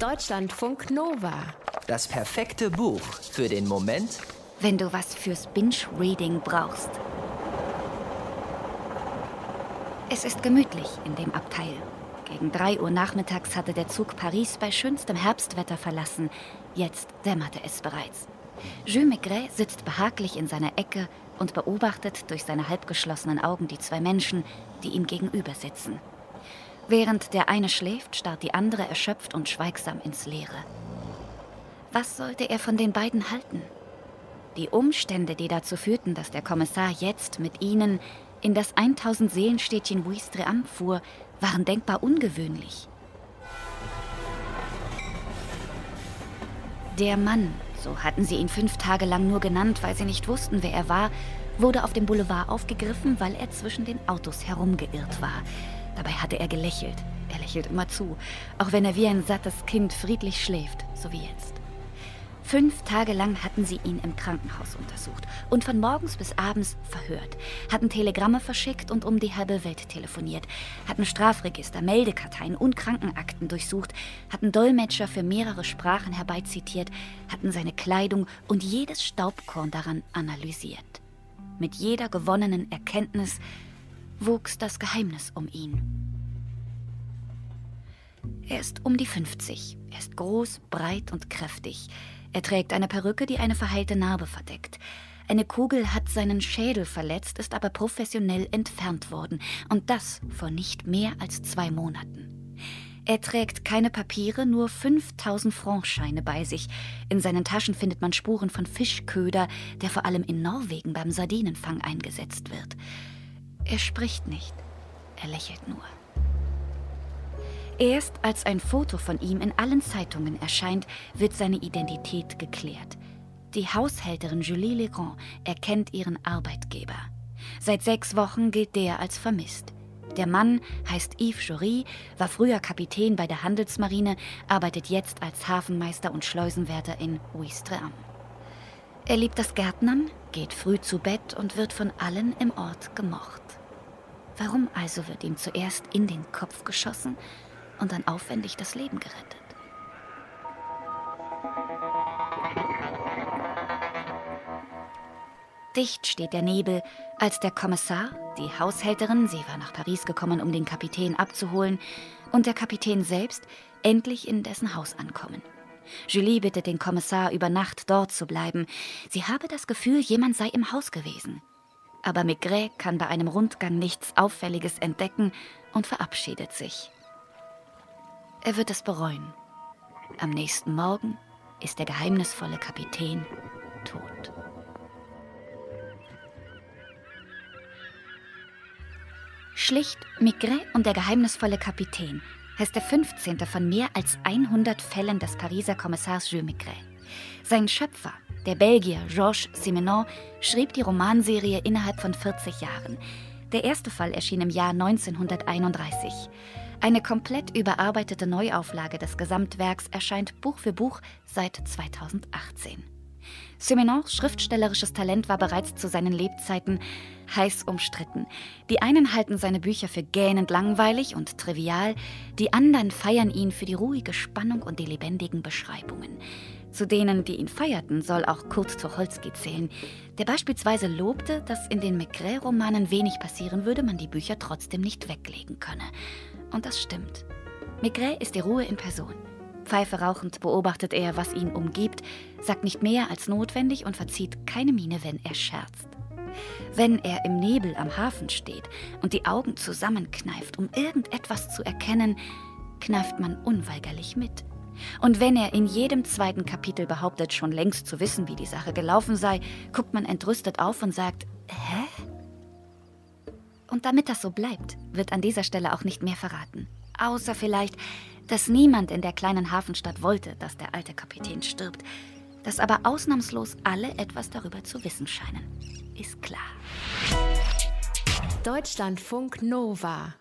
Deutschlandfunk Nova. Das perfekte Buch für den Moment, wenn du was fürs Binge-Reading brauchst. Es ist gemütlich in dem Abteil. Gegen 3 Uhr nachmittags hatte der Zug Paris bei schönstem Herbstwetter verlassen. Jetzt dämmerte es bereits. Jules Maigret sitzt behaglich in seiner Ecke und beobachtet durch seine halbgeschlossenen Augen die zwei Menschen, die ihm gegenüber sitzen. Während der eine schläft, starrt die andere erschöpft und schweigsam ins Leere. Was sollte er von den beiden halten? Die Umstände, die dazu führten, dass der Kommissar jetzt mit ihnen in das 1000 Seelenstädtchen Ouistreham fuhr, waren denkbar ungewöhnlich. Der Mann, so hatten sie ihn fünf Tage lang nur genannt, weil sie nicht wussten, wer er war, wurde auf dem Boulevard aufgegriffen, weil er zwischen den Autos herumgeirrt war. Dabei hatte er gelächelt. Er lächelt immer zu, auch wenn er wie ein sattes Kind friedlich schläft, so wie jetzt. Fünf Tage lang hatten sie ihn im Krankenhaus untersucht und von morgens bis abends verhört, hatten Telegramme verschickt und um die halbe Welt telefoniert, hatten Strafregister, Meldekarteien und Krankenakten durchsucht, hatten Dolmetscher für mehrere Sprachen herbeizitiert, hatten seine Kleidung und jedes Staubkorn daran analysiert. Mit jeder gewonnenen Erkenntnis wuchs das Geheimnis um ihn. Er ist um die 50. Er ist groß, breit und kräftig. Er trägt eine Perücke, die eine verheilte Narbe verdeckt. Eine Kugel hat seinen Schädel verletzt, ist aber professionell entfernt worden. Und das vor nicht mehr als zwei Monaten. Er trägt keine Papiere, nur 5000 Francscheine bei sich. In seinen Taschen findet man Spuren von Fischköder, der vor allem in Norwegen beim Sardinenfang eingesetzt wird. Er spricht nicht, er lächelt nur. Erst als ein Foto von ihm in allen Zeitungen erscheint, wird seine Identität geklärt. Die Haushälterin Julie Legrand erkennt ihren Arbeitgeber. Seit sechs Wochen gilt der als vermisst. Der Mann heißt Yves Jory, war früher Kapitän bei der Handelsmarine, arbeitet jetzt als Hafenmeister und Schleusenwärter in Ouistreham. Er liebt das Gärtnern, geht früh zu Bett und wird von allen im Ort gemocht. Warum also wird ihm zuerst in den Kopf geschossen und dann aufwendig das Leben gerettet? Dicht steht der Nebel, als der Kommissar, die Haushälterin, sie war nach Paris gekommen, um den Kapitän abzuholen, und der Kapitän selbst endlich in dessen Haus ankommen. Julie bittet den Kommissar, über Nacht dort zu bleiben. Sie habe das Gefühl, jemand sei im Haus gewesen aber Maigret kann bei einem Rundgang nichts Auffälliges entdecken und verabschiedet sich. Er wird es bereuen. Am nächsten Morgen ist der geheimnisvolle Kapitän tot. Schlicht Maigret und der geheimnisvolle Kapitän heißt der 15. von mehr als 100 Fällen des Pariser Kommissars Jules Maigret. Sein Schöpfer, der Belgier Georges Simenon schrieb die Romanserie innerhalb von 40 Jahren. Der erste Fall erschien im Jahr 1931. Eine komplett überarbeitete Neuauflage des Gesamtwerks erscheint Buch für Buch seit 2018. Simenons schriftstellerisches Talent war bereits zu seinen Lebzeiten heiß umstritten. Die einen halten seine Bücher für gähnend langweilig und trivial, die anderen feiern ihn für die ruhige Spannung und die lebendigen Beschreibungen. Zu denen, die ihn feierten, soll auch Kurt Tucholsky zählen, der beispielsweise lobte, dass in den Maigret-Romanen wenig passieren würde, man die Bücher trotzdem nicht weglegen könne. Und das stimmt. Maigret ist die Ruhe in Person. Pfeife rauchend beobachtet er, was ihn umgibt, sagt nicht mehr als notwendig und verzieht keine Miene, wenn er scherzt. Wenn er im Nebel am Hafen steht und die Augen zusammenkneift, um irgendetwas zu erkennen, kneift man unweigerlich mit. Und wenn er in jedem zweiten Kapitel behauptet, schon längst zu wissen, wie die Sache gelaufen sei, guckt man entrüstet auf und sagt, hä? Und damit das so bleibt, wird an dieser Stelle auch nicht mehr verraten. Außer vielleicht, dass niemand in der kleinen Hafenstadt wollte, dass der alte Kapitän stirbt. Dass aber ausnahmslos alle etwas darüber zu wissen scheinen. Ist klar. Deutschlandfunk Nova